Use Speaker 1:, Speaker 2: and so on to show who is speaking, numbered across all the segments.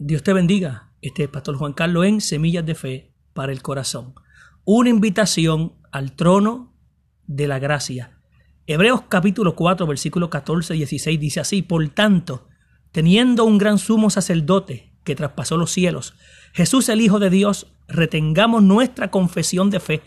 Speaker 1: Dios te bendiga. Este es Pastor Juan Carlos en Semillas de Fe para el Corazón. Una invitación al trono de la gracia. Hebreos capítulo 4, versículo 14 y 16 dice así, por tanto, teniendo un gran sumo sacerdote que traspasó los cielos, Jesús el Hijo de Dios, retengamos nuestra confesión de fe,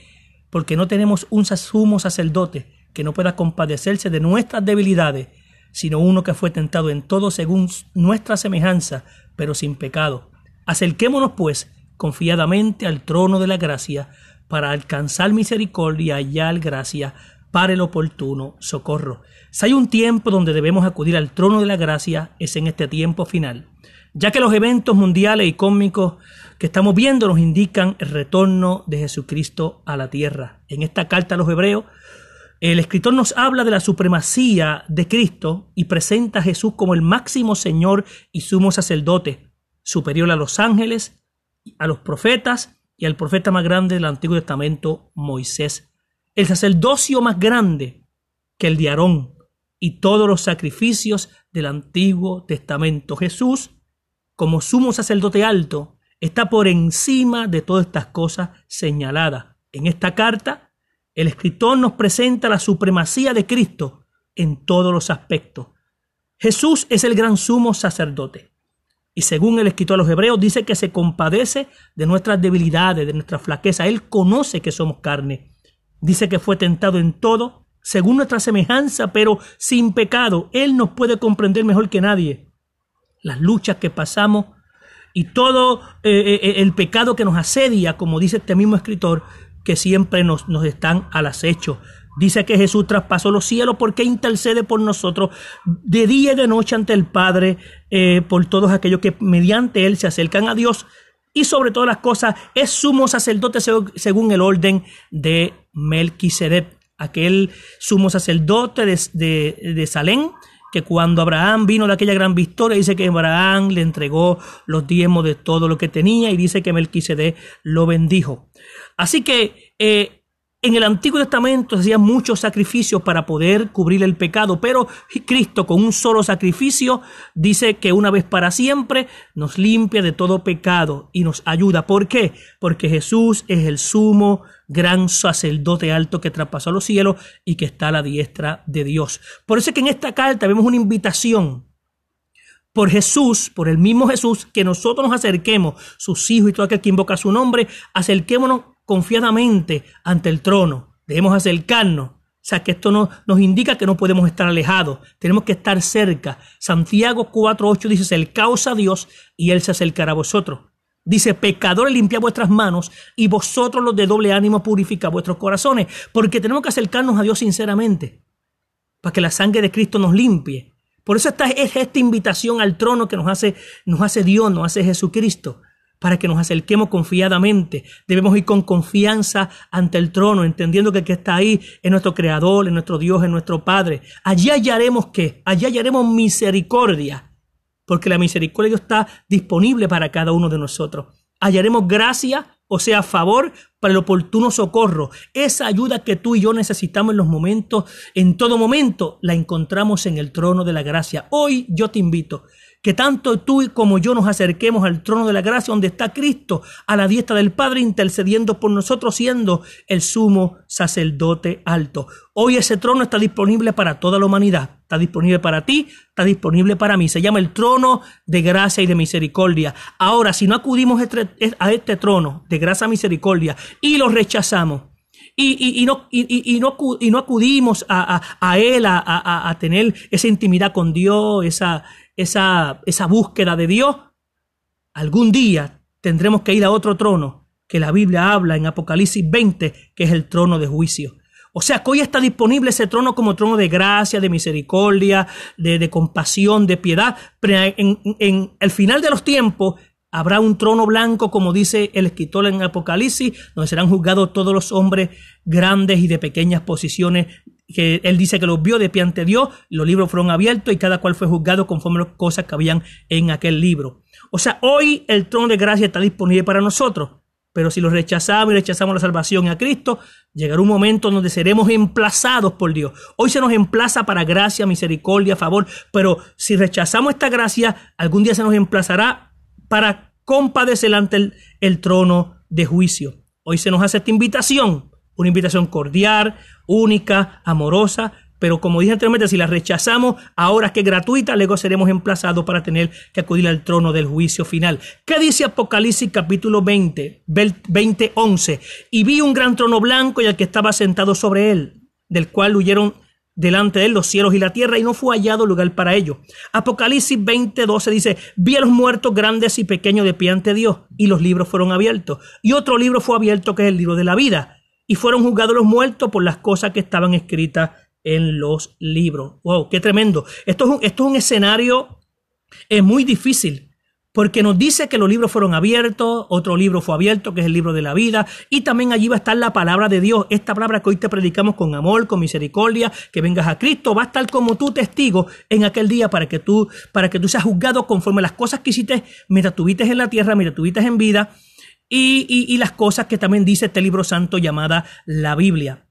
Speaker 1: porque no tenemos un sumo sacerdote que no pueda compadecerse de nuestras debilidades, sino uno que fue tentado en todo según nuestra semejanza, pero sin pecado. Acerquémonos, pues, confiadamente al trono de la gracia, para alcanzar misericordia y hallar gracia para el oportuno socorro. Si hay un tiempo donde debemos acudir al trono de la gracia, es en este tiempo final, ya que los eventos mundiales y cósmicos que estamos viendo nos indican el retorno de Jesucristo a la tierra. En esta carta a los hebreos, el escritor nos habla de la supremacía de Cristo y presenta a Jesús como el máximo Señor y sumo sacerdote, superior a los ángeles, a los profetas y al profeta más grande del Antiguo Testamento, Moisés. El sacerdocio más grande que el de Aarón y todos los sacrificios del Antiguo Testamento. Jesús, como sumo sacerdote alto, está por encima de todas estas cosas señaladas. En esta carta, el escritor nos presenta la supremacía de Cristo en todos los aspectos. Jesús es el gran sumo sacerdote. Y según el escritor a los hebreos, dice que se compadece de nuestras debilidades, de nuestra flaqueza. Él conoce que somos carne. Dice que fue tentado en todo, según nuestra semejanza, pero sin pecado. Él nos puede comprender mejor que nadie. Las luchas que pasamos y todo eh, eh, eh, el pecado que nos asedia, como dice este mismo escritor, que siempre nos, nos están al acecho. Dice que Jesús traspasó los cielos porque intercede por nosotros de día y de noche ante el Padre, eh, por todos aquellos que mediante Él se acercan a Dios. Y sobre todas las cosas es sumo sacerdote según el orden de Melquisedec, aquel sumo sacerdote de, de, de Salem, que cuando Abraham vino de aquella gran victoria, dice que Abraham le entregó los diezmos de todo lo que tenía y dice que Melquisedec lo bendijo. Así que eh, en el Antiguo Testamento se hacían muchos sacrificios para poder cubrir el pecado, pero Cristo con un solo sacrificio dice que una vez para siempre nos limpia de todo pecado y nos ayuda. ¿Por qué? Porque Jesús es el sumo gran sacerdote alto que traspasó los cielos y que está a la diestra de Dios. Por eso es que en esta carta vemos una invitación por Jesús, por el mismo Jesús, que nosotros nos acerquemos, sus hijos y todo aquel que invoca su nombre, acerquémonos confiadamente ante el trono. Debemos acercarnos. O sea, que esto no, nos indica que no podemos estar alejados, tenemos que estar cerca. Santiago 4.8 dice, acercaos a Dios y Él se acercará a vosotros. Dice, pecadores, limpia vuestras manos y vosotros los de doble ánimo purifica vuestros corazones, porque tenemos que acercarnos a Dios sinceramente, para que la sangre de Cristo nos limpie. Por eso esta es esta invitación al trono que nos hace, nos hace Dios, nos hace Jesucristo para que nos acerquemos confiadamente. Debemos ir con confianza ante el trono, entendiendo que el que está ahí es nuestro Creador, es nuestro Dios, es nuestro Padre. Allí hallaremos qué? Allí hallaremos misericordia, porque la misericordia está disponible para cada uno de nosotros. Hallaremos gracia, o sea, favor para el oportuno socorro. Esa ayuda que tú y yo necesitamos en los momentos, en todo momento, la encontramos en el trono de la gracia. Hoy yo te invito que tanto tú como yo nos acerquemos al trono de la gracia donde está Cristo a la diestra del Padre intercediendo por nosotros siendo el sumo sacerdote alto. Hoy ese trono está disponible para toda la humanidad. Está disponible para ti, está disponible para mí. Se llama el trono de gracia y de misericordia. Ahora, si no acudimos este, a este trono de gracia y misericordia y lo rechazamos, y, no, y, no, y no acudimos a, Él a, a, tener esa intimidad con Dios, esa, esa, esa búsqueda de Dios, algún día tendremos que ir a otro trono que la Biblia habla en Apocalipsis 20, que es el trono de juicio. O sea que hoy está disponible ese trono como trono de gracia, de misericordia, de, compasión, de piedad. Pero en, en, el final de los tiempos habrá un trono blanco, como dice el escritor en Apocalipsis, donde serán juzgados todos los hombres grandes y de pequeñas posiciones que él dice que los vio de pie ante Dios, los libros fueron abiertos y cada cual fue juzgado conforme las cosas que habían en aquel libro. O sea, hoy el trono de gracia está disponible para nosotros, pero si lo rechazamos y rechazamos la salvación a Cristo, llegará un momento donde seremos emplazados por Dios. Hoy se nos emplaza para gracia, misericordia, favor, pero si rechazamos esta gracia, algún día se nos emplazará para compadecer ante el trono de juicio. Hoy se nos hace esta invitación, una invitación cordial, única, amorosa, pero como dije anteriormente, si la rechazamos, ahora que es gratuita, luego seremos emplazados para tener que acudir al trono del juicio final. ¿Qué dice Apocalipsis capítulo 20, 20, 11? Y vi un gran trono blanco y al que estaba sentado sobre él, del cual huyeron delante de él los cielos y la tierra y no fue hallado lugar para ello. Apocalipsis 20, 12 dice, vi a los muertos grandes y pequeños de pie ante Dios y los libros fueron abiertos. Y otro libro fue abierto que es el libro de la vida. Y fueron juzgados los muertos por las cosas que estaban escritas en los libros. ¡Wow! ¡Qué tremendo! Esto es un, esto es un escenario es muy difícil porque nos dice que los libros fueron abiertos, otro libro fue abierto, que es el libro de la vida, y también allí va a estar la palabra de Dios, esta palabra que hoy te predicamos con amor, con misericordia, que vengas a Cristo, va a estar como tu testigo en aquel día para que tú, para que tú seas juzgado conforme las cosas que hiciste mientras tuviste en la tierra, mientras tuviste en vida, y, las cosas que también dice este libro santo llamada la Biblia.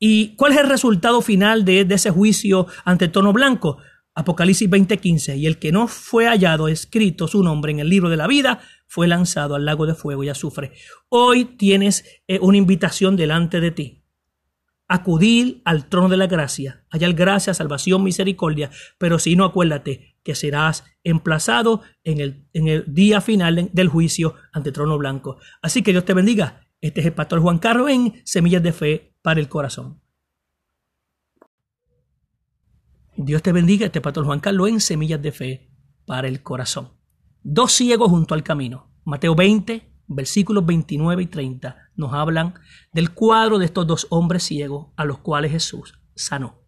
Speaker 1: ¿Y cuál es el resultado final de, ese juicio ante el tono blanco? Apocalipsis 20:15, y el que no fue hallado escrito su nombre en el libro de la vida fue lanzado al lago de fuego y azufre. Hoy tienes eh, una invitación delante de ti. Acudir al trono de la gracia, hallar gracia, salvación, misericordia, pero si no, acuérdate que serás emplazado en el, en el día final del juicio ante el trono blanco. Así que Dios te bendiga. Este es el pastor Juan Carlos en Semillas de Fe para el Corazón. Dios te bendiga, este pastor Juan Carlos en Semillas de Fe para el Corazón. Dos ciegos junto al camino. Mateo 20, versículos 29 y 30 nos hablan del cuadro de estos dos hombres ciegos a los cuales Jesús sanó.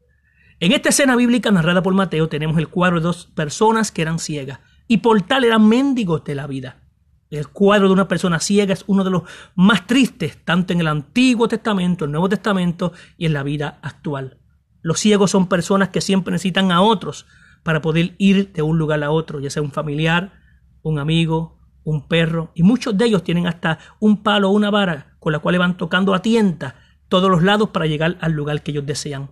Speaker 1: En esta escena bíblica narrada por Mateo tenemos el cuadro de dos personas que eran ciegas y por tal eran mendigos de la vida. El cuadro de una persona ciega es uno de los más tristes, tanto en el Antiguo Testamento, el Nuevo Testamento y en la vida actual. Los ciegos son personas que siempre necesitan a otros para poder ir de un lugar a otro, ya sea un familiar, un amigo, un perro, y muchos de ellos tienen hasta un palo o una vara con la cual van tocando a tienta todos los lados para llegar al lugar que ellos desean.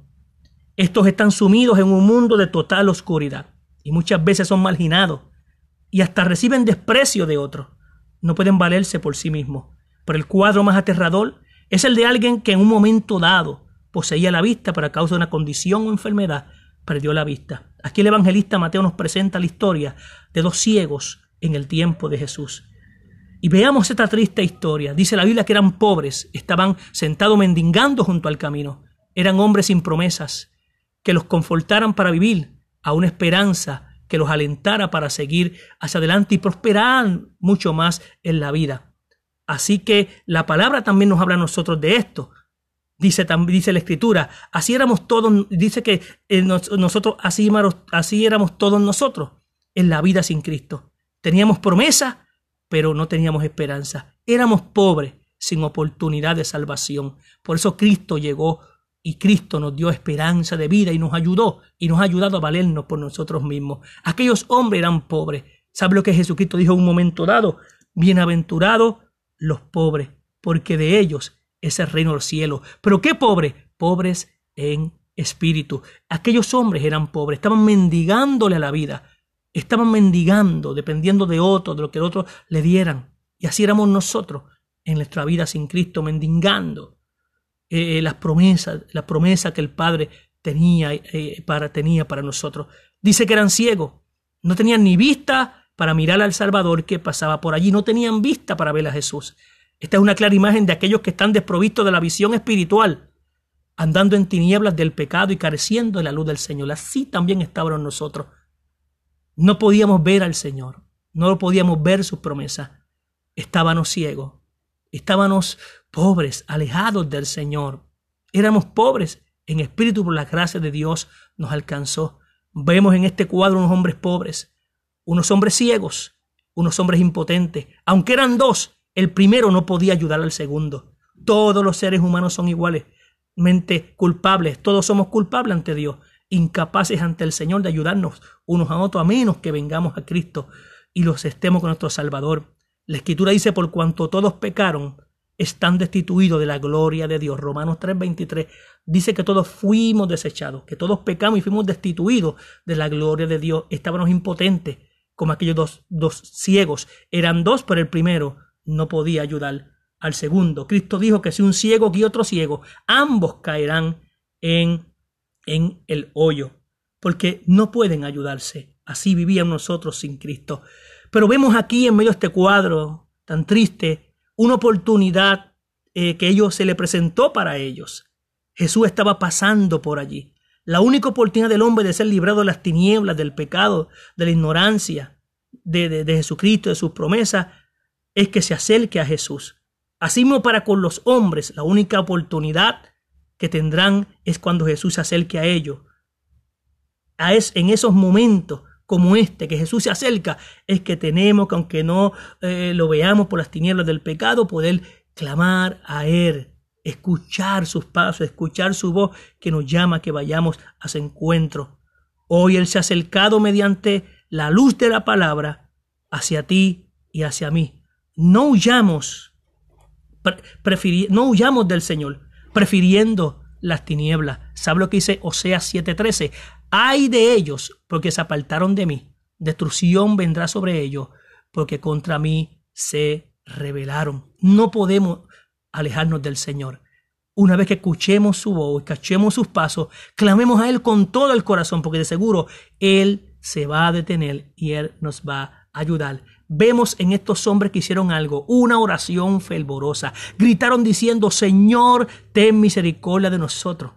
Speaker 1: Estos están sumidos en un mundo de total oscuridad y muchas veces son marginados y hasta reciben desprecio de otros no pueden valerse por sí mismos. Pero el cuadro más aterrador es el de alguien que en un momento dado poseía la vista, pero a causa de una condición o enfermedad perdió la vista. Aquí el evangelista Mateo nos presenta la historia de dos ciegos en el tiempo de Jesús. Y veamos esta triste historia. Dice la Biblia que eran pobres, estaban sentados mendigando junto al camino. Eran hombres sin promesas, que los confortaran para vivir a una esperanza que los alentara para seguir hacia adelante y prosperar mucho más en la vida. Así que la palabra también nos habla a nosotros de esto. Dice, dice la escritura, así éramos todos, dice que eh, nosotros, así, así éramos todos nosotros en la vida sin Cristo. Teníamos promesa, pero no teníamos esperanza. Éramos pobres, sin oportunidad de salvación. Por eso Cristo llegó y Cristo nos dio esperanza de vida y nos ayudó y nos ha ayudado a valernos por nosotros mismos. Aquellos hombres eran pobres. ¿Sabe lo que Jesucristo dijo en un momento dado? Bienaventurados los pobres, porque de ellos es el reino del cielo. Pero qué pobres, pobres en espíritu. Aquellos hombres eran pobres, estaban mendigándole a la vida, estaban mendigando, dependiendo de otros, de lo que otros le dieran. Y así éramos nosotros en nuestra vida sin Cristo, mendigando eh, las promesas, la promesa que el Padre tenía, eh, para, tenía para nosotros. Dice que eran ciegos, no tenían ni vista para mirar al Salvador que pasaba por allí, no tenían vista para ver a Jesús. Esta es una clara imagen de aquellos que están desprovistos de la visión espiritual, andando en tinieblas del pecado y careciendo de la luz del Señor. Así también estábamos nosotros. No podíamos ver al Señor, no podíamos ver sus promesas. Estábamos ciegos, estábamos pobres, alejados del Señor. Éramos pobres en espíritu por la gracia de Dios nos alcanzó. Vemos en este cuadro unos hombres pobres, unos hombres ciegos, unos hombres impotentes. Aunque eran dos, el primero no podía ayudar al segundo. Todos los seres humanos son iguales, mente culpables, todos somos culpables ante Dios, incapaces ante el Señor de ayudarnos unos a otros, a menos que vengamos a Cristo y los estemos con nuestro Salvador. La Escritura dice, por cuanto todos pecaron, están destituidos de la gloria de Dios. Romanos 3:23 dice que todos fuimos desechados, que todos pecamos y fuimos destituidos de la gloria de Dios. Estábamos impotentes, como aquellos dos, dos ciegos. Eran dos, pero el primero no podía ayudar al segundo. Cristo dijo que si un ciego y otro ciego, ambos caerán en, en el hoyo, porque no pueden ayudarse. Así vivían nosotros sin Cristo. Pero vemos aquí en medio de este cuadro tan triste una oportunidad eh, que ellos se le presentó para ellos. Jesús estaba pasando por allí. La única oportunidad del hombre de ser librado de las tinieblas, del pecado, de la ignorancia, de, de, Jesucristo, de sus promesas, es que se acerque a Jesús. Así mismo para con los hombres, la única oportunidad que tendrán es cuando Jesús se acerque a ellos. A es, en esos momentos como este, que Jesús se acerca, es que tenemos que, aunque no eh, lo veamos por las tinieblas del pecado, poder clamar a Él, escuchar sus pasos, escuchar su voz que nos llama que vayamos a su encuentro. Hoy Él se ha acercado mediante la luz de la palabra hacia ti y hacia mí. No huyamos, no huyamos del Señor, prefiriendo las tinieblas. ¿Sabe lo que dice Oseas 7:13? Ay de ellos, porque se apartaron de mí. Destrucción vendrá sobre ellos, porque contra mí se rebelaron. No podemos alejarnos del Señor. Una vez que escuchemos su voz, escuchemos sus pasos, clamemos a Él con todo el corazón, porque de seguro Él se va a detener y Él nos va a ayudar. Vemos en estos hombres que hicieron algo, una oración fervorosa. Gritaron diciendo, Señor, ten misericordia de nosotros.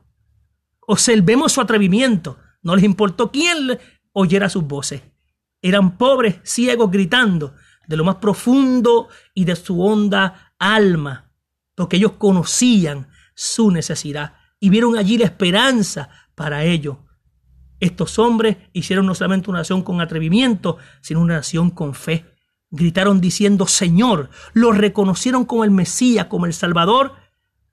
Speaker 1: Observemos su atrevimiento. No les importó quién oyera sus voces. Eran pobres, ciegos, gritando de lo más profundo y de su honda alma, porque ellos conocían su necesidad y vieron allí la esperanza para ellos. Estos hombres hicieron no solamente una oración con atrevimiento, sino una oración con fe. Gritaron diciendo, Señor, lo reconocieron como el Mesías, como el Salvador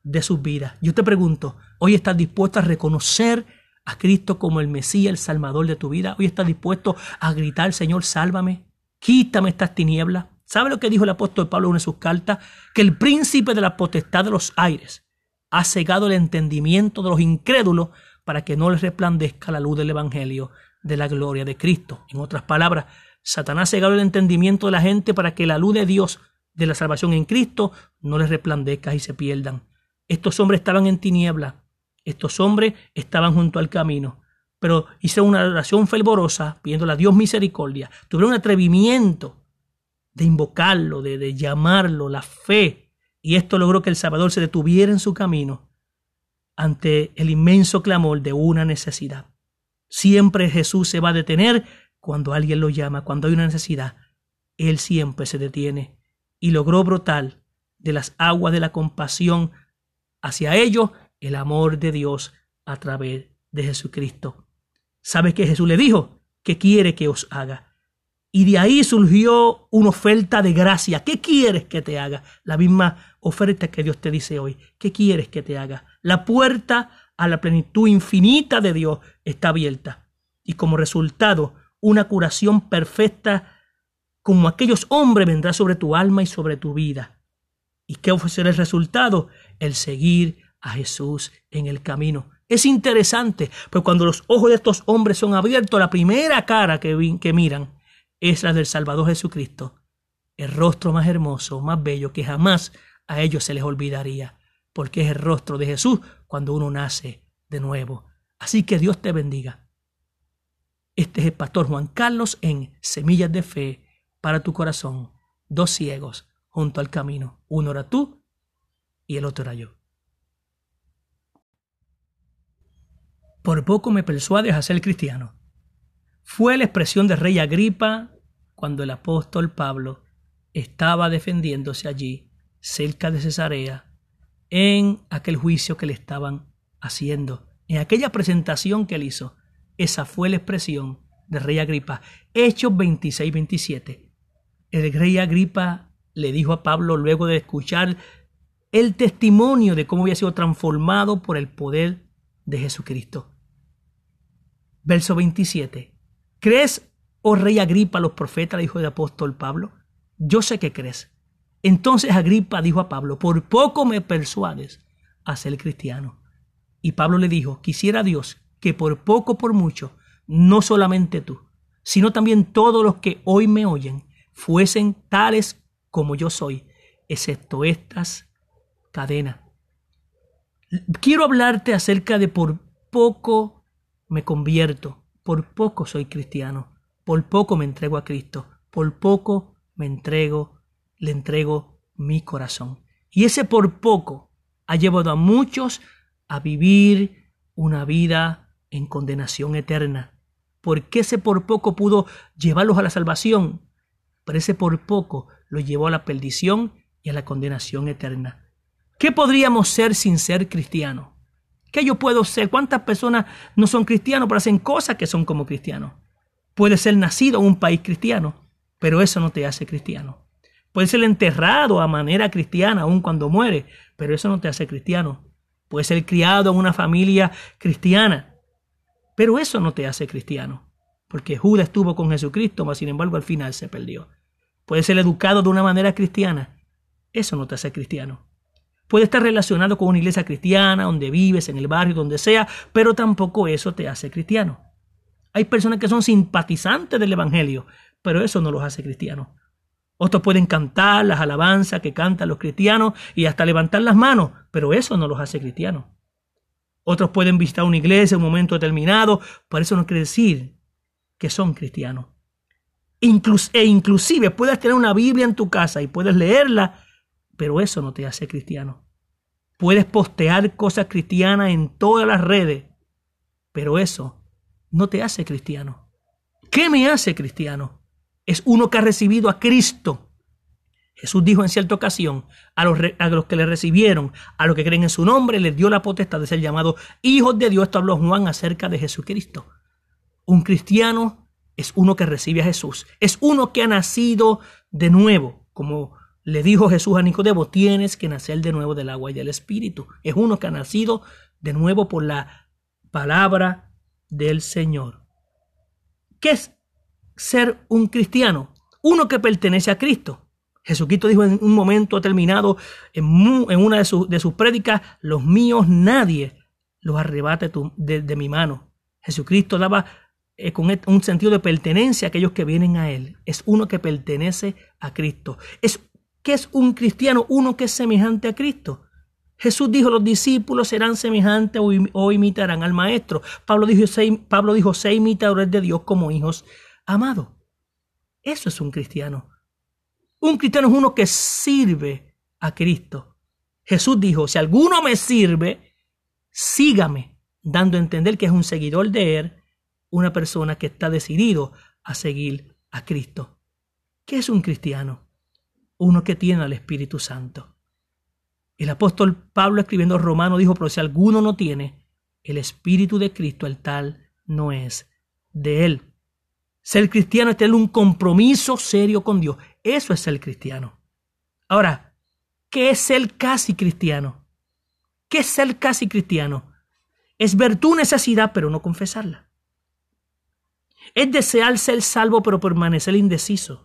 Speaker 1: de sus vidas. Yo te pregunto, ¿hoy estás dispuesto a reconocer a Cristo como el Mesías, el Salvador de tu vida? ¿Hoy estás dispuesto a gritar, Señor, sálvame? Quítame estas tinieblas. ¿Sabe lo que dijo el apóstol Pablo en una de sus cartas? Que el príncipe de la potestad de los aires ha cegado el entendimiento de los incrédulos para que no les resplandezca la luz del Evangelio de la gloria de Cristo. En otras palabras, Satanás ha cegado el entendimiento de la gente para que la luz de Dios de la salvación en Cristo no les resplandezca y se pierdan. Estos hombres estaban en tiniebla, estos hombres estaban junto al camino, pero hicieron una oración fervorosa pidiéndole a Dios misericordia. Tuvieron un atrevimiento de invocarlo, de, llamarlo, la fe. Y esto logró que el Salvador se detuviera en su camino ante el inmenso clamor de una necesidad. Siempre Jesús se va a detener cuando alguien lo llama, cuando hay una necesidad. Él siempre se detiene y logró brotar de las aguas de la compasión hacia ellos el amor de Dios a través de Jesucristo. ¿Sabe qué Jesús le dijo? ¿Qué quiere que os haga? Y de ahí surgió una oferta de gracia. ¿Qué quieres que te haga? La misma oferta que Dios te dice hoy. ¿Qué quieres que te haga? La puerta a la plenitud infinita de Dios está abierta. Y como resultado, una curación perfecta como aquellos hombres vendrá sobre tu alma y sobre tu vida. ¿Y qué será el resultado? El seguir a Jesús en el camino. Es interesante, pues cuando los ojos de estos hombres son abiertos, la primera cara que, que miran es la del Salvador Jesucristo, el rostro más hermoso, más bello, que jamás a ellos se les olvidaría, porque es el rostro de Jesús cuando uno nace de nuevo. Así que Dios te bendiga. Este es el pastor Juan Carlos en Semillas de Fe para tu corazón. Dos ciegos junto al camino. Uno era tú y el otro era yo. Por poco me persuades a ser cristiano. Fue la expresión del rey Agripa cuando el apóstol Pablo estaba defendiéndose allí, cerca de Cesarea, en aquel juicio que le estaban haciendo. En aquella presentación que él hizo, esa fue la expresión del rey Agripa. Hechos 26-27. El rey Agripa le dijo a Pablo luego de escuchar el testimonio de cómo había sido transformado por el poder de Jesucristo. Verso 27. ¿Crees, oh rey Agripa, los profetas, dijo el apóstol Pablo? Yo sé que crees. Entonces Agripa dijo a Pablo, por poco me persuades a ser cristiano. Y Pablo le dijo, quisiera Dios que por poco, por mucho, no solamente tú, sino también todos los que hoy me oyen fuesen tales como yo soy, excepto estas cadenas. Quiero hablarte acerca de por poco me convierto, por poco soy cristiano, por poco me entrego a Cristo, por poco me entrego, le entrego mi corazón. Y ese por poco ha llevado a muchos a vivir una vida en condenación eterna. Porque ese por poco pudo llevarlos a la salvación, pero ese por poco lo llevó a la perdición y a la condenación eterna. ¿Qué podríamos ser sin ser cristianos? ¿Qué yo puedo ser? ¿Cuántas personas no son cristianos pero hacen cosas que son como cristianos? Puede ser nacido en un país cristiano, pero eso no te hace cristiano. Puede ser enterrado a manera cristiana aun cuando muere, pero eso no te hace cristiano. Puede ser criado en una familia cristiana, pero eso no te hace cristiano. Porque Judas estuvo con Jesucristo, mas sin embargo al final se perdió. Puede ser educado de una manera cristiana, eso no te hace cristiano. Puede estar relacionado con una iglesia cristiana, donde vives, en el barrio, donde sea, pero tampoco eso te hace cristiano. Hay personas que son simpatizantes del Evangelio, pero eso no los hace cristianos. Otros pueden cantar las alabanzas que cantan los cristianos y hasta levantar las manos, pero eso no los hace cristianos. Otros pueden visitar una iglesia en un momento determinado, pero eso no quiere decir que son cristianos. e inclusive puedes tener una Biblia en tu casa y puedes leerla, pero eso no te hace cristiano. Puedes postear cosas cristianas en todas las redes, pero eso no te hace cristiano. ¿Qué me hace cristiano? Es uno que ha recibido a Cristo. Jesús dijo en cierta ocasión a los, a los, que le recibieron, a los que creen en su nombre, les dio la potestad de ser llamados hijos de Dios. Esto habló Juan acerca de Jesucristo. Un cristiano es uno que recibe a Jesús. Es uno que ha nacido de nuevo. Como le dijo Jesús a Nicodemo, tienes que nacer de nuevo del agua y del Espíritu. Es uno que ha nacido de nuevo por la palabra del Señor. ¿Qué es ser un cristiano? Uno que pertenece a Cristo. Jesucristo dijo en un momento determinado, en, una de, sus, de sus prédicas, los míos nadie los arrebate de, de, mi mano. Jesucristo daba eh, con un sentido de pertenencia a aquellos que vienen a Él. Es uno que pertenece a Cristo. Es, ¿Qué es un cristiano? Uno que es semejante a Cristo. Jesús dijo, los discípulos serán semejantes o, imitarán al Maestro. Pablo dijo, Pablo dijo, sé imitadores de Dios como hijos amados. Eso es un cristiano. Un cristiano es uno que sirve a Cristo. Jesús dijo, si alguno me sirve, sígame, dando a entender que es un seguidor de Él, una persona que está decidido a seguir a Cristo. ¿Qué es un cristiano? Uno que tiene al Espíritu Santo. El apóstol Pablo escribiendo Romano dijo, pero si alguno no tiene el Espíritu de Cristo, el tal no es de él. Ser cristiano es tener un compromiso serio con Dios. Eso es ser cristiano. Ahora, ¿qué es ser casi cristiano? ¿Qué es ser casi cristiano? Es ver tu necesidad pero no confesarla. Es desear ser salvo pero permanecer indeciso.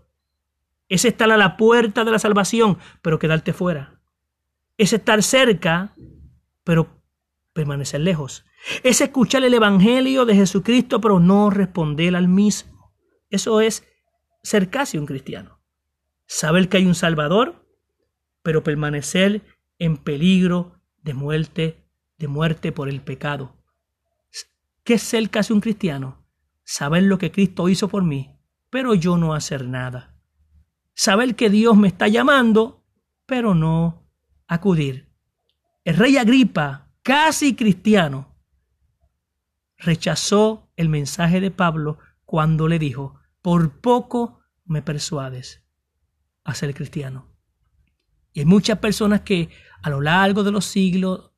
Speaker 1: Es estar a la puerta de la salvación pero quedarte fuera es estar cerca, pero permanecer lejos. Es escuchar el Evangelio de Jesucristo, pero no responder al mismo. Eso es ser casi un cristiano. Saber que hay un Salvador, pero permanecer en peligro de muerte, de muerte por el pecado. ¿Qué es ser casi un cristiano? Saber lo que Cristo hizo por mí, pero yo no hacer nada. Saber que Dios me está llamando, pero no acudir. El rey Agripa, casi cristiano, rechazó el mensaje de Pablo cuando le dijo, por poco me persuades a ser cristiano. Y hay muchas personas que a lo largo de los siglos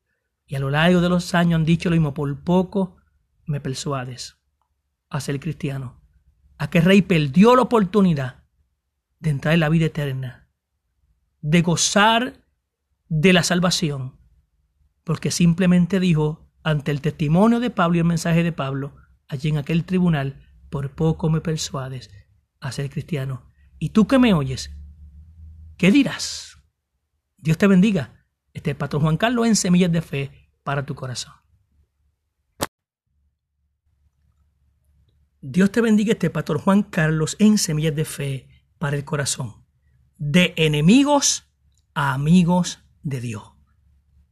Speaker 1: y a lo largo de los años han dicho lo mismo, por poco me persuades a ser cristiano. Aquel rey perdió la oportunidad de entrar en la vida eterna, de gozar de la salvación, porque simplemente dijo ante el testimonio de Pablo y el mensaje de Pablo, allí en aquel tribunal, por poco me persuades a ser cristiano. Y tú que me oyes, ¿qué dirás? Dios te bendiga. Este es Pastor Juan Carlos en Semillas de Fe para tu corazón. Dios te bendiga este pastor Juan Carlos en Semillas de Fe para el Corazón. De enemigos a amigos de Dios.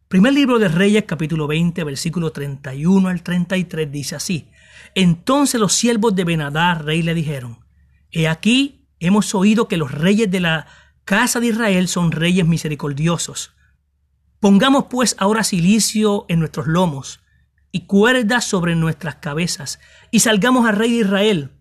Speaker 1: Primer libro de Reyes capítulo 20 versículo 31 al 33 dice así. Entonces los siervos de Benadar, rey, le dijeron, He aquí, hemos oído que los reyes de la casa de Israel son reyes misericordiosos. Pongamos pues ahora silicio en nuestros lomos y cuerdas sobre nuestras cabezas, y salgamos al rey de Israel.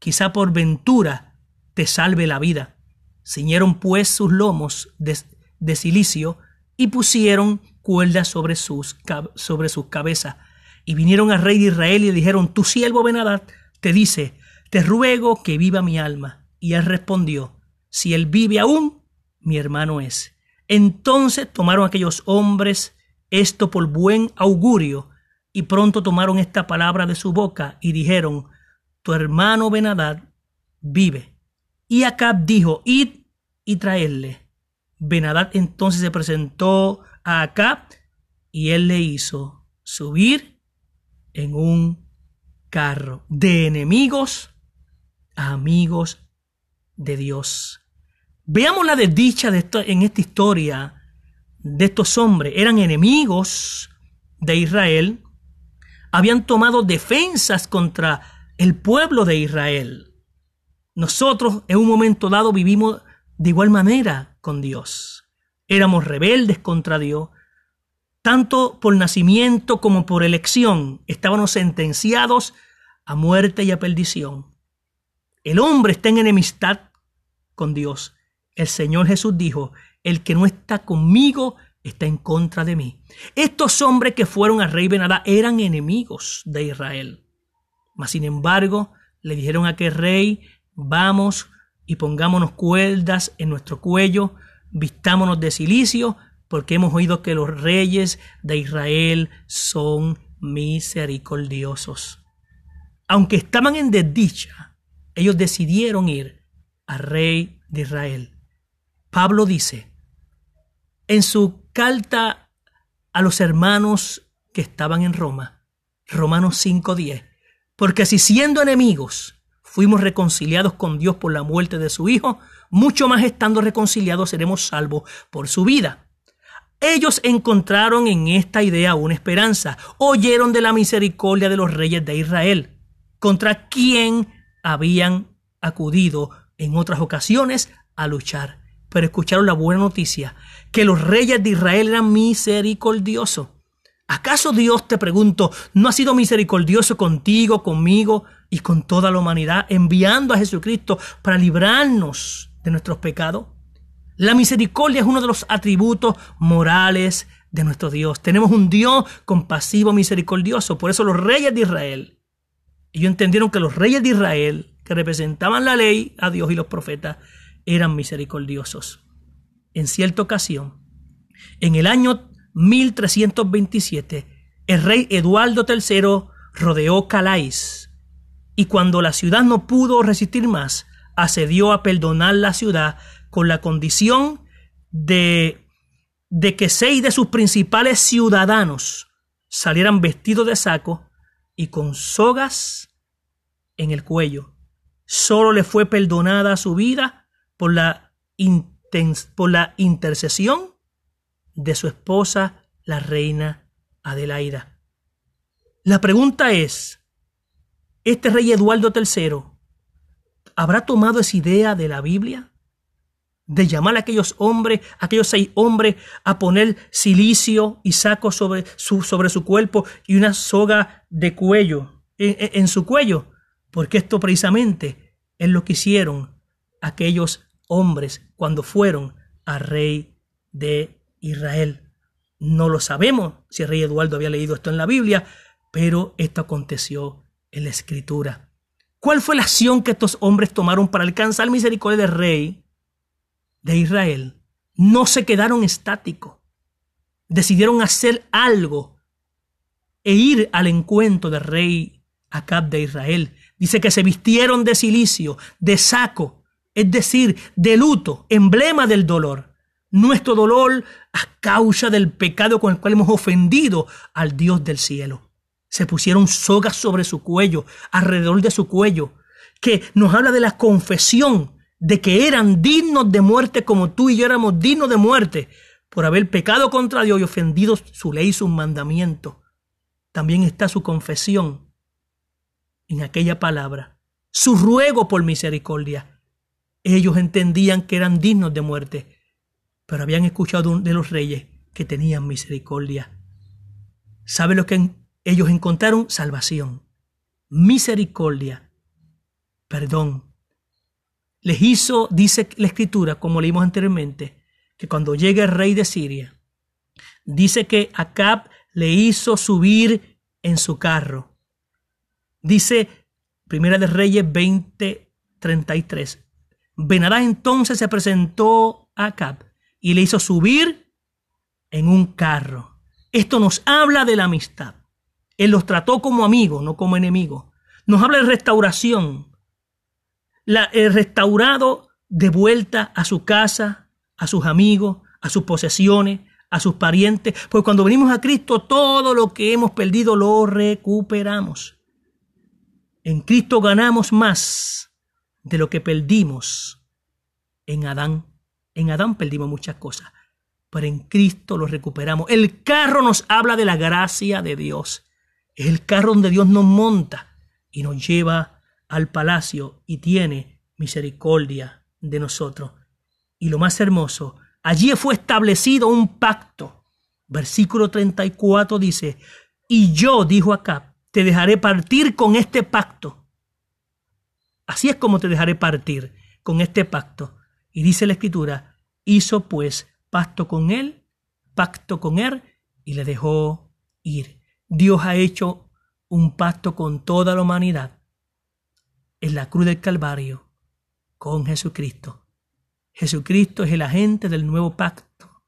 Speaker 1: Quizá por ventura te salve la vida. Ciñeron pues sus lomos de, silicio y pusieron cuerdas sobre sus, sobre sus cabezas. Y vinieron al rey de Israel y le dijeron, tu siervo Benadad te dice, te ruego que viva mi alma. Y él respondió, si él vive aún, mi hermano es. Entonces tomaron aquellos hombres esto por buen augurio y pronto tomaron esta palabra de su boca y dijeron, tu hermano Benadad vive. Y Acab dijo, id y traedle. Benadad entonces se presentó a Acab y él le hizo subir en un carro de enemigos a amigos de Dios. Veamos la desdicha de esto, en esta historia de estos hombres. Eran enemigos de Israel, habían tomado defensas contra el pueblo de Israel. Nosotros en un momento dado vivimos de igual manera con Dios. Éramos rebeldes contra Dios, tanto por nacimiento como por elección. Estábamos sentenciados a muerte y a perdición. El hombre está en enemistad con Dios. El Señor Jesús dijo, el que no está conmigo está en contra de mí. Estos hombres que fueron al rey Benadá eran enemigos de Israel. Mas sin embargo, le dijeron a aquel rey, vamos y pongámonos cuerdas en nuestro cuello, vistámonos de silicio, porque hemos oído que los reyes de Israel son misericordiosos. Aunque estaban en desdicha, ellos decidieron ir al rey de Israel. Pablo dice, en su carta a los hermanos que estaban en Roma, Romanos 5:10, porque si siendo enemigos fuimos reconciliados con Dios por la muerte de su Hijo, mucho más estando reconciliados seremos salvos por su vida. Ellos encontraron en esta idea una esperanza, oyeron de la misericordia de los reyes de Israel, contra quien habían acudido en otras ocasiones a luchar pero escucharon la buena noticia, que los reyes de Israel eran misericordiosos. ¿Acaso Dios, te pregunto, no ha sido misericordioso contigo, conmigo y con toda la humanidad, enviando a Jesucristo para librarnos de nuestros pecados? La misericordia es uno de los atributos morales de nuestro Dios. Tenemos un Dios compasivo, misericordioso. Por eso los reyes de Israel, ellos entendieron que los reyes de Israel, que representaban la ley a Dios y los profetas, eran misericordiosos. En cierta ocasión, en el año 1327, el rey Eduardo III rodeó Calais y cuando la ciudad no pudo resistir más, accedió a perdonar la ciudad con la condición de, de que seis de sus principales ciudadanos salieran vestidos de saco y con sogas en el cuello. Solo le fue perdonada su vida por la, por la intercesión de su esposa, la reina Adelaida. La pregunta es, ¿este rey Eduardo III habrá tomado esa idea de la Biblia? De llamar a aquellos hombres, aquellos seis hombres, a poner silicio y saco sobre su, sobre su cuerpo y una soga de cuello en, en su cuello, porque esto precisamente es lo que hicieron aquellos hombres cuando fueron a rey de Israel. No lo sabemos si el rey Eduardo había leído esto en la Biblia, pero esto aconteció en la escritura. ¿Cuál fue la acción que estos hombres tomaron para alcanzar misericordia del rey de Israel? No se quedaron estáticos. Decidieron hacer algo e ir al encuentro del rey Acab de Israel. Dice que se vistieron de silicio, de saco, es decir, de luto, emblema del dolor. Nuestro dolor a causa del pecado con el cual hemos ofendido al Dios del cielo. Se pusieron sogas sobre su cuello, alrededor de su cuello, que nos habla de la confesión de que eran dignos de muerte como tú y yo éramos dignos de muerte por haber pecado contra Dios y ofendido su ley y sus mandamientos. También está su confesión en aquella palabra, su ruego por misericordia. Ellos entendían que eran dignos de muerte, pero habían escuchado de los reyes que tenían misericordia. ¿Sabe lo que ellos encontraron? Salvación, misericordia, perdón. Les hizo, dice la escritura, como leímos anteriormente, que cuando llegue el rey de Siria, dice que Acab le hizo subir en su carro. Dice Primera de Reyes 20:33. Benadá entonces se presentó a Acab y le hizo subir en un carro. Esto nos habla de la amistad. Él los trató como amigos, no como enemigos. Nos habla de restauración. La, el restaurado de vuelta a su casa, a sus amigos, a sus posesiones, a sus parientes. Pues cuando venimos a Cristo, todo lo que hemos perdido lo recuperamos. En Cristo ganamos más de lo que perdimos en Adán. En Adán perdimos muchas cosas, pero en Cristo lo recuperamos. El carro nos habla de la gracia de Dios. Es el carro donde Dios nos monta y nos lleva al palacio y tiene misericordia de nosotros. Y lo más hermoso, allí fue establecido un pacto. Versículo 34 dice, y yo, dijo acá, te dejaré partir con este pacto. Así es como te dejaré partir con este pacto. Y dice la escritura, hizo pues pacto con él, pacto con él, y le dejó ir. Dios ha hecho un pacto con toda la humanidad en la cruz del Calvario con Jesucristo. Jesucristo es el agente del nuevo pacto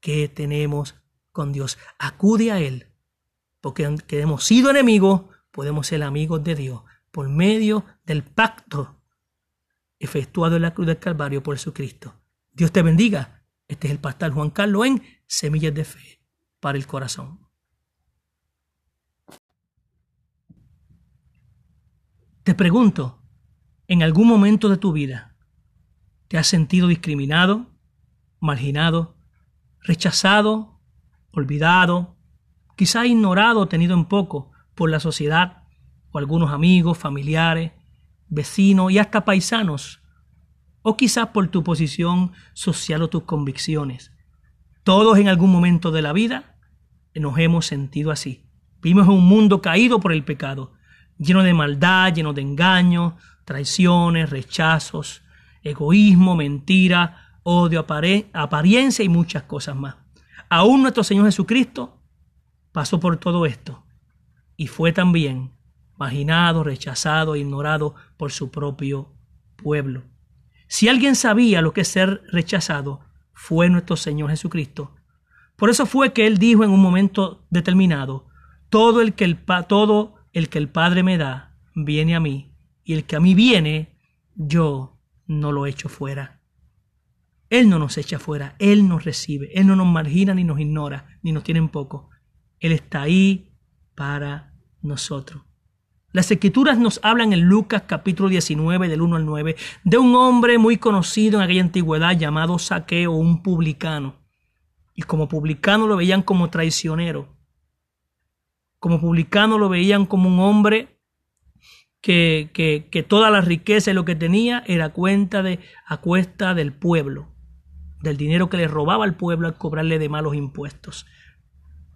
Speaker 1: que tenemos con Dios. Acude a Él, porque aunque hemos sido enemigos, podemos ser amigos de Dios por medio del pacto efectuado en la cruz del Calvario por Jesucristo. Dios te bendiga. Este es el pastor Juan Carlos en Semillas de Fe para el Corazón. Te pregunto, ¿en algún momento de tu vida te has sentido discriminado, marginado, rechazado, olvidado, quizá ignorado o tenido en poco por la sociedad o algunos amigos, familiares, vecinos y hasta paisanos, o quizás por tu posición social o tus convicciones. Todos en algún momento de la vida nos hemos sentido así. Vivimos en un mundo caído por el pecado, lleno de maldad, lleno de engaños, traiciones, rechazos, egoísmo, mentira, odio, apariencia y muchas cosas más. Aún nuestro Señor Jesucristo pasó por todo esto y fue también marginado, rechazado, ignorado por su propio pueblo. Si alguien sabía lo que es ser rechazado, fue nuestro Señor Jesucristo. Por eso fue que Él dijo en un momento determinado, todo el que el, todo el, que el Padre me da, viene a mí, y el que a mí viene, yo no lo echo fuera. Él no nos echa fuera, Él nos recibe, Él no nos margina ni nos ignora, ni nos tiene en poco. Él está ahí para nosotros. Las escrituras nos hablan en Lucas capítulo 19 del 1 al 9 de un hombre muy conocido en aquella antigüedad llamado Saqueo, un publicano. Y como publicano lo veían como traicionero. Como publicano lo veían como un hombre que, que, que toda la riqueza y lo que tenía era cuenta de, a cuesta del pueblo, del dinero que le robaba al pueblo al cobrarle de malos impuestos.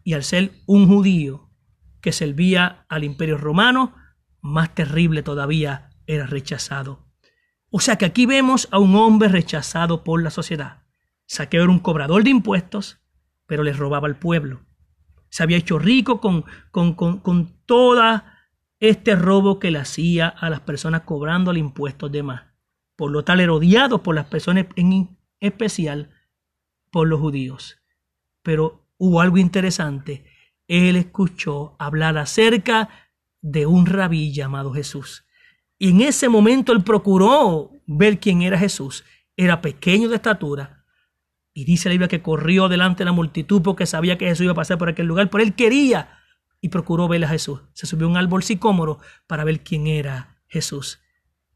Speaker 1: Y al ser un judío que servía al imperio romano, más terrible todavía era rechazado. O sea que aquí vemos a un hombre rechazado por la sociedad. Saqueo era un cobrador de impuestos, pero le robaba al pueblo. Se había hecho rico con, con, con, con todo este robo que le hacía a las personas cobrando el impuesto de más. Por lo tal era odiado por las personas, en especial por los judíos. Pero hubo algo interesante. Él escuchó hablar acerca de un rabí llamado Jesús. Y en ese momento él procuró ver quién era Jesús. Era pequeño de estatura. Y dice la Biblia que corrió delante de la multitud porque sabía que Jesús iba a pasar por aquel lugar. Pero él quería y procuró ver a Jesús. Se subió a un árbol sicómoro para ver quién era Jesús.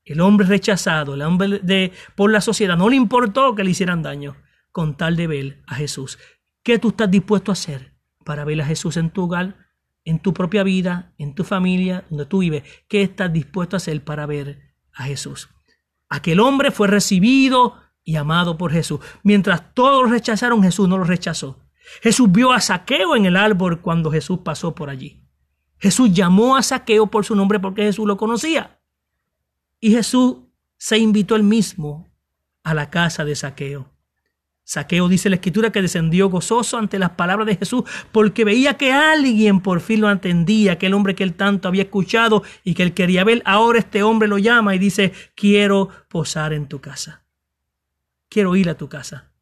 Speaker 1: El hombre rechazado, el hombre de, por la sociedad, no le importó que le hicieran daño con tal de ver a Jesús. ¿Qué tú estás dispuesto a hacer para ver a Jesús en tu hogar, en tu propia vida, en tu familia, donde tú vives? ¿Qué estás dispuesto a hacer para ver a Jesús? Aquel hombre fue recibido y amado por Jesús. Mientras todos lo rechazaron, Jesús no lo rechazó. Jesús vio a Saqueo en el árbol cuando Jesús pasó por allí. Jesús llamó a Saqueo por su nombre porque Jesús lo conocía. Y Jesús se invitó él mismo a la casa de Saqueo. Saqueo dice la escritura que descendió gozoso ante las palabras de Jesús porque veía que alguien por fin lo entendía, aquel hombre que él tanto había escuchado y que él quería ver. Ahora este hombre lo llama y dice, quiero posar en tu casa. Quiero ir a tu casa.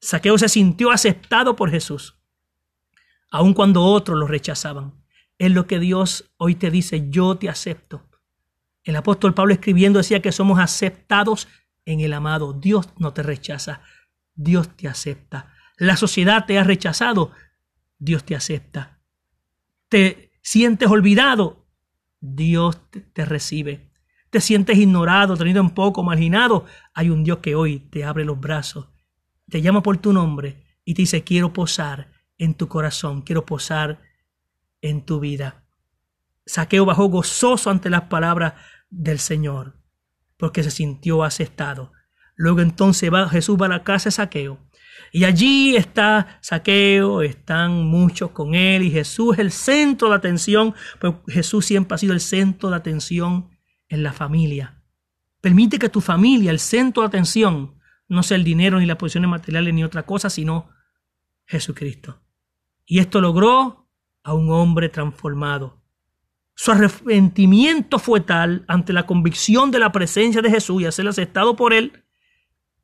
Speaker 1: Saqueo se sintió aceptado por Jesús, aun cuando otros lo rechazaban. Es lo que Dios hoy te dice, yo te acepto. El apóstol Pablo escribiendo decía que somos aceptados en el amado. Dios no te rechaza, Dios te acepta. La sociedad te ha rechazado, Dios te acepta. Te sientes olvidado, Dios te, recibe. Te sientes ignorado, tenido en poco, marginado, hay un Dios que hoy te abre los brazos, te llama por tu nombre y te dice, quiero posar en tu corazón, quiero posar en tu vida. Saqueo bajó gozoso ante las palabras del Señor, porque se sintió aceptado. Luego entonces va, Jesús va a la casa de Saqueo. Y allí está Saqueo, están muchos con él y Jesús es el centro de atención, pues Jesús siempre ha sido el centro de atención en la familia. Permite que tu familia, el centro de atención, no sea el dinero ni las posiciones materiales ni otra cosa, sino Jesucristo. Y esto logró a un hombre transformado. Su arrepentimiento fue tal ante la convicción de la presencia de Jesús y a ser aceptado por él,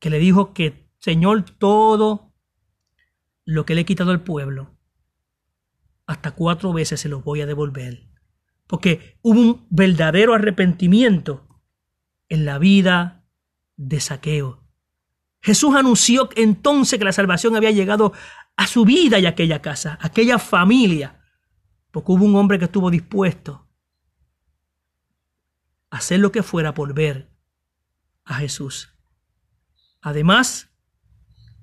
Speaker 1: que le dijo que, Señor, todo lo que le he quitado al pueblo, hasta cuatro veces se lo voy a devolver. Porque hubo un verdadero arrepentimiento en la vida de saqueo. Jesús anunció entonces que la salvación había llegado a su vida y a aquella casa, a aquella familia, porque hubo un hombre que estuvo dispuesto hacer lo que fuera por ver a Jesús. Además,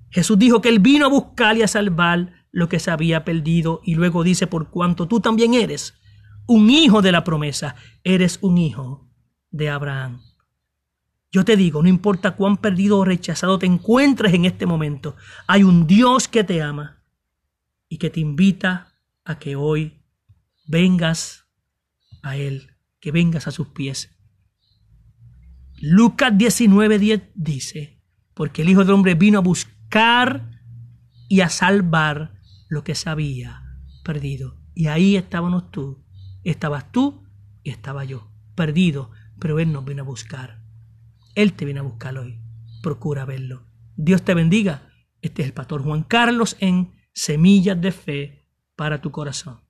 Speaker 1: Jesús dijo que Él vino a buscar y a salvar lo que se había perdido y luego dice, por cuanto tú también eres un hijo de la promesa, eres un hijo de Abraham. Yo te digo, no importa cuán perdido o rechazado te encuentres en este momento, hay un Dios que te ama y que te invita a que hoy vengas a Él, que vengas a sus pies Lucas 19:10 dice, porque el Hijo del Hombre vino a buscar y a salvar lo que se había perdido. Y ahí estábamos tú, estabas tú y estaba yo, perdido, pero Él nos vino a buscar. Él te viene a buscar hoy. Procura verlo. Dios te bendiga. Este es el pastor Juan Carlos en Semillas de Fe para tu corazón.